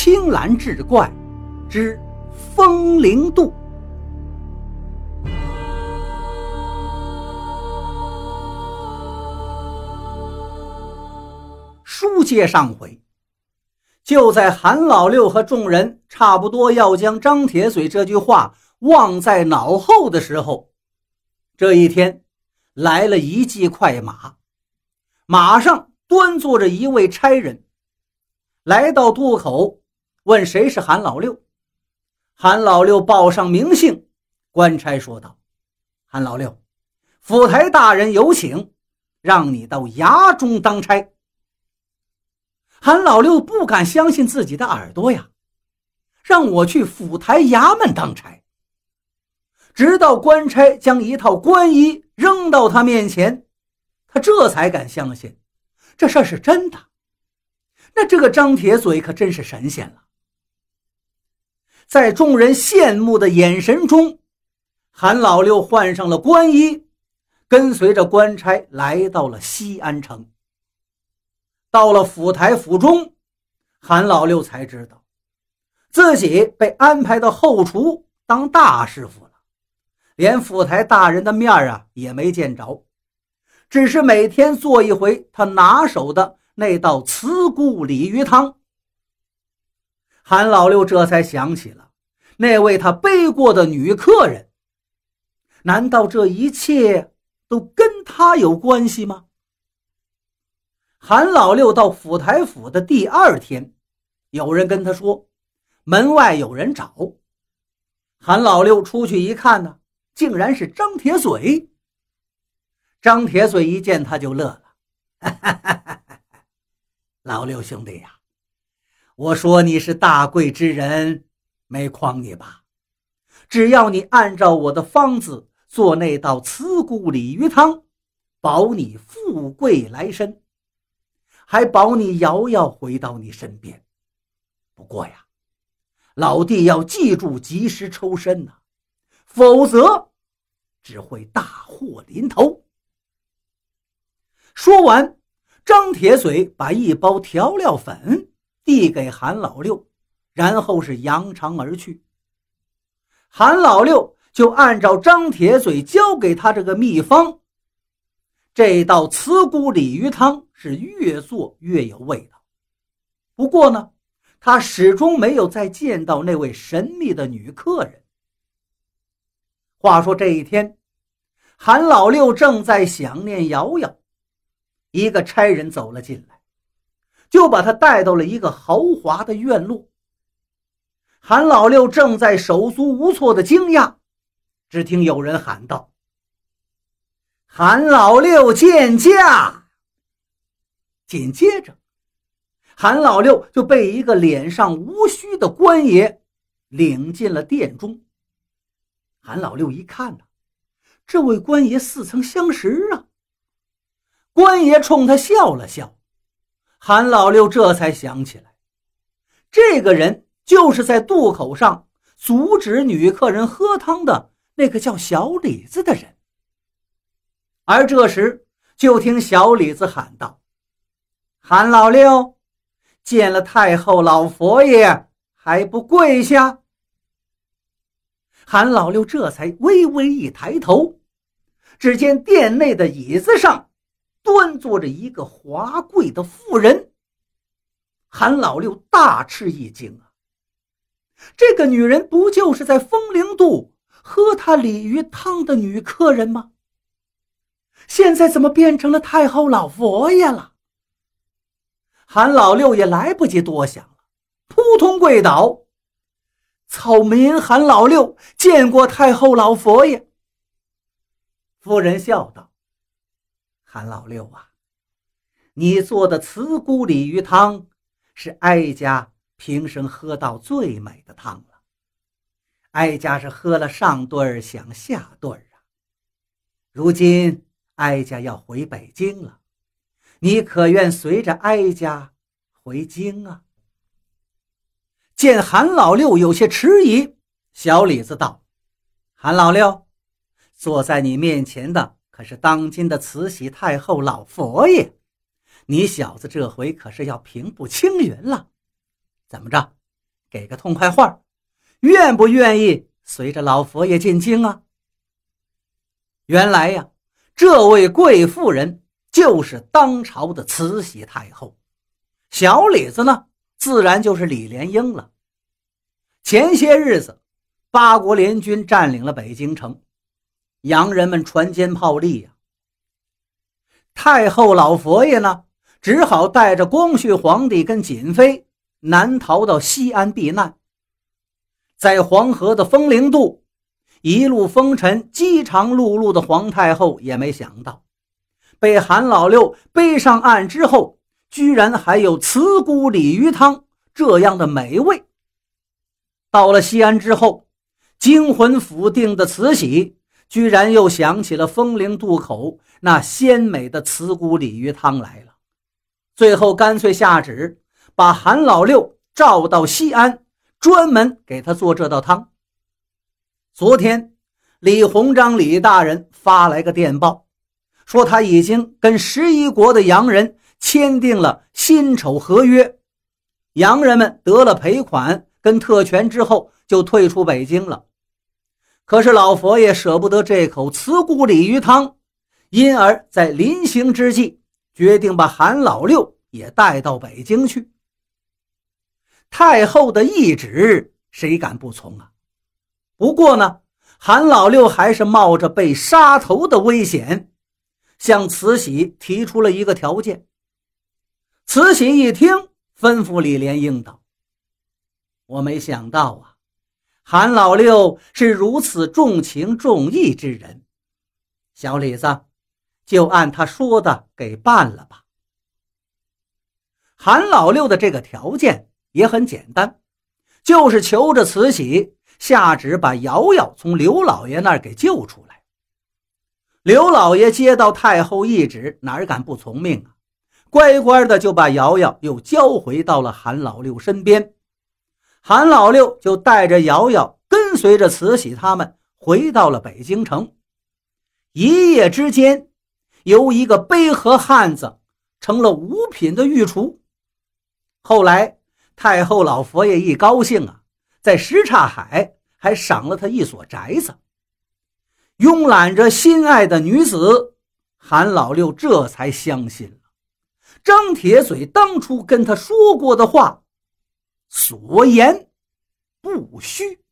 青蓝志怪之风铃渡。书接上回，就在韩老六和众人差不多要将张铁嘴这句话忘在脑后的时候，这一天来了一骑快马，马上端坐着一位差人，来到渡口，问谁是韩老六。韩老六报上名姓，官差说道：“韩老六，府台大人有请，让你到衙中当差。”韩老六不敢相信自己的耳朵呀，让我去府台衙门当差。直到官差将一套官衣扔到他面前，他这才敢相信这事儿是真的。那这个张铁嘴可真是神仙了。在众人羡慕的眼神中，韩老六换上了官衣，跟随着官差来到了西安城。到了府台府中，韩老六才知道，自己被安排到后厨当大师傅了，连府台大人的面啊也没见着，只是每天做一回他拿手的那道慈菇鲤鱼汤。韩老六这才想起了那位他背过的女客人，难道这一切都跟他有关系吗？韩老六到府台府的第二天，有人跟他说，门外有人找。韩老六出去一看呢，竟然是张铁嘴。张铁嘴一见他就乐了：“哈哈哈哈哈！老六兄弟呀，我说你是大贵之人，没诓你吧？只要你按照我的方子做那道慈菇鲤鱼汤，保你富贵来身。”还保你瑶瑶回到你身边，不过呀，老弟要记住及时抽身呐，否则只会大祸临头。说完，张铁嘴把一包调料粉递给韩老六，然后是扬长而去。韩老六就按照张铁嘴教给他这个秘方。这道茨菇鲤鱼汤是越做越有味道，不过呢，他始终没有再见到那位神秘的女客人。话说这一天，韩老六正在想念瑶瑶，一个差人走了进来，就把他带到了一个豪华的院落。韩老六正在手足无措的惊讶，只听有人喊道。韩老六见驾，紧接着，韩老六就被一个脸上无须的官爷领进了殿中。韩老六一看呢，这位官爷似曾相识啊。官爷冲他笑了笑，韩老六这才想起来，这个人就是在渡口上阻止女客人喝汤的那个叫小李子的人。而这时，就听小李子喊道：“韩老六，见了太后老佛爷还不跪下？”韩老六这才微微一抬头，只见殿内的椅子上端坐着一个华贵的妇人。韩老六大吃一惊啊！这个女人不就是在风铃渡喝他鲤鱼汤的女客人吗？现在怎么变成了太后老佛爷了？韩老六也来不及多想了，扑通跪倒。草民韩老六见过太后老佛爷。夫人笑道：“韩老六啊，你做的慈菇鲤鱼汤是哀家平生喝到最美的汤了。哀家是喝了上顿想下顿啊，如今。”哀家要回北京了，你可愿随着哀家回京啊？见韩老六有些迟疑，小李子道：“韩老六，坐在你面前的可是当今的慈禧太后老佛爷，你小子这回可是要平步青云了。怎么着？给个痛快话，愿不愿意随着老佛爷进京啊？原来呀，这位贵妇人就是当朝的慈禧太后，小李子呢，自然就是李莲英了。前些日子，八国联军占领了北京城，洋人们船坚炮利呀。太后老佛爷呢，只好带着光绪皇帝跟瑾妃南逃到西安避难。在黄河的风陵渡，一路风尘、饥肠辘辘的皇太后也没想到，被韩老六背上岸之后，居然还有慈菇鲤鱼汤这样的美味。到了西安之后，惊魂甫定的慈禧。居然又想起了风陵渡口那鲜美的慈菇鲤鱼汤来了，最后干脆下旨把韩老六召到西安，专门给他做这道汤。昨天，李鸿章李大人发来个电报，说他已经跟十一国的洋人签订了辛丑合约，洋人们得了赔款跟特权之后，就退出北京了。可是老佛爷舍不得这口慈菇鲤鱼汤，因而，在临行之际，决定把韩老六也带到北京去。太后的懿旨，谁敢不从啊？不过呢，韩老六还是冒着被杀头的危险，向慈禧提出了一个条件。慈禧一听，吩咐李莲英道：“我没想到啊。”韩老六是如此重情重义之人，小李子，就按他说的给办了吧。韩老六的这个条件也很简单，就是求着慈禧下旨把瑶瑶从刘老爷那儿给救出来。刘老爷接到太后懿旨，哪敢不从命啊？乖乖的就把瑶瑶又交回到了韩老六身边。韩老六就带着瑶瑶跟随着慈禧他们回到了北京城。一夜之间，由一个背河汉子成了五品的御厨。后来太后老佛爷一高兴啊，在什刹海还赏了他一所宅子。拥揽着心爱的女子，韩老六这才相信了张铁嘴当初跟他说过的话。所言不虚。